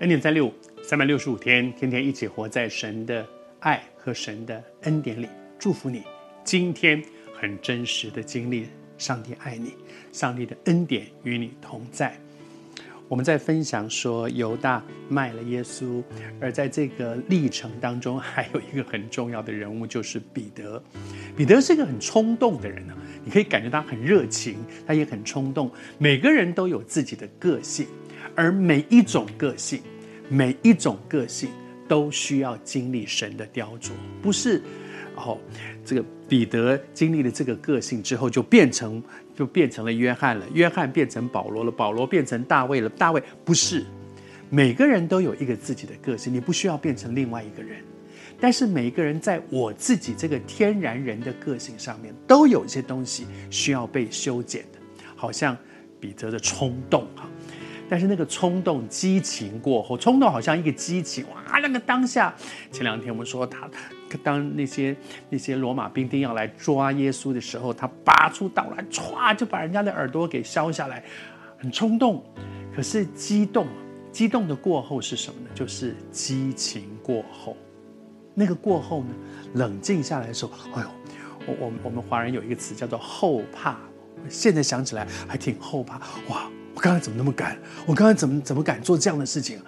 恩典三六五，三百六十五天，天天一起活在神的爱和神的恩典里。祝福你，今天很真实的经历上帝爱你，上帝的恩典与你同在。我们在分享说，犹大卖了耶稣，而在这个历程当中，还有一个很重要的人物，就是彼得。彼得是一个很冲动的人呢，你可以感觉他很热情，他也很冲动。每个人都有自己的个性。而每一种个性，每一种个性都需要经历神的雕琢，不是哦。这个彼得经历了这个个性之后，就变成就变成了约翰了，约翰变成保罗了，保罗变成大卫了，大卫不是。每个人都有一个自己的个性，你不需要变成另外一个人。但是每一个人在我自己这个天然人的个性上面，都有一些东西需要被修剪的，好像彼得的冲动哈。但是那个冲动、激情过后，冲动好像一个激情哇！那个当下，前两天我们说他，当那些那些罗马兵丁要来抓耶稣的时候，他拔出刀来，歘就把人家的耳朵给削下来，很冲动。可是激动，激动的过后是什么呢？就是激情过后。那个过后呢，冷静下来的时候，哎呦，我我我们华人有一个词叫做后怕，现在想起来还挺后怕哇。我刚才怎么那么敢？我刚才怎么怎么敢做这样的事情？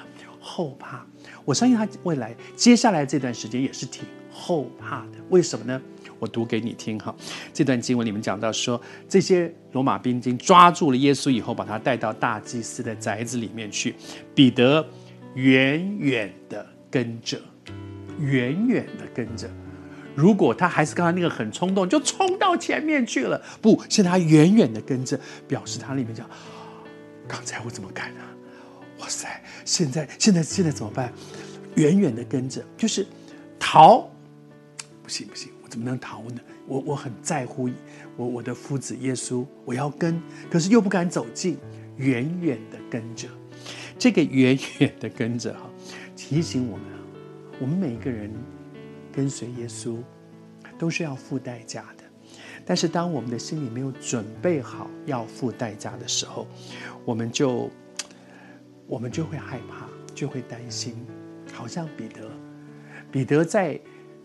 后怕，我相信他未来接下来这段时间也是挺后怕的。为什么呢？我读给你听哈。这段经文里面讲到说，这些罗马兵丁抓住了耶稣以后，把他带到大祭司的宅子里面去。彼得远远的跟着，远远的跟着。如果他还是刚才那个很冲动，就冲到前面去了。不，现在他远远的跟着，表示他里面讲。刚才我怎么敢呢？哇塞！现在现在现在怎么办？远远的跟着，就是逃，不行不行，我怎么能逃呢？我我很在乎我我的夫子耶稣，我要跟，可是又不敢走近，远远的跟着。这个远远的跟着哈，提醒我们啊，我们每一个人跟随耶稣都是要付代价的。但是，当我们的心里没有准备好要付代价的时候，我们就，我们就会害怕，就会担心。好像彼得，彼得在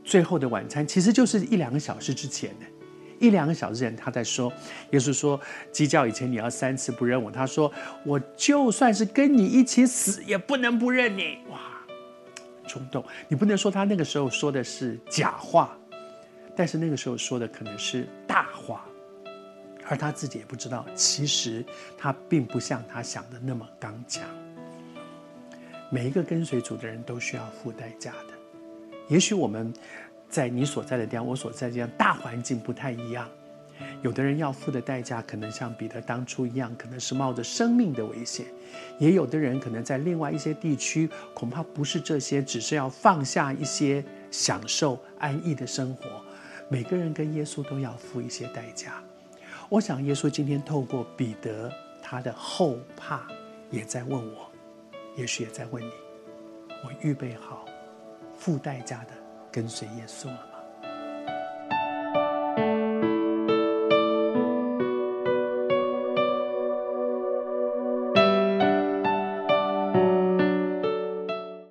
最后的晚餐，其实就是一两个小时之前，一两个小时前他在说，耶稣说，鸡叫以前你要三次不认我。他说，我就算是跟你一起死，也不能不认你。哇，冲动！你不能说他那个时候说的是假话。但是那个时候说的可能是大话，而他自己也不知道，其实他并不像他想的那么刚强。每一个跟随主的人都需要付代价的。也许我们在你所在的地方，我所在的地方，大环境不太一样。有的人要付的代价，可能像彼得当初一样，可能是冒着生命的危险；也有的人可能在另外一些地区，恐怕不是这些，只是要放下一些享受安逸的生活。每个人跟耶稣都要付一些代价。我想，耶稣今天透过彼得他的后怕，也在问我，也许也在问你：我预备好付代价的跟随耶稣了吗？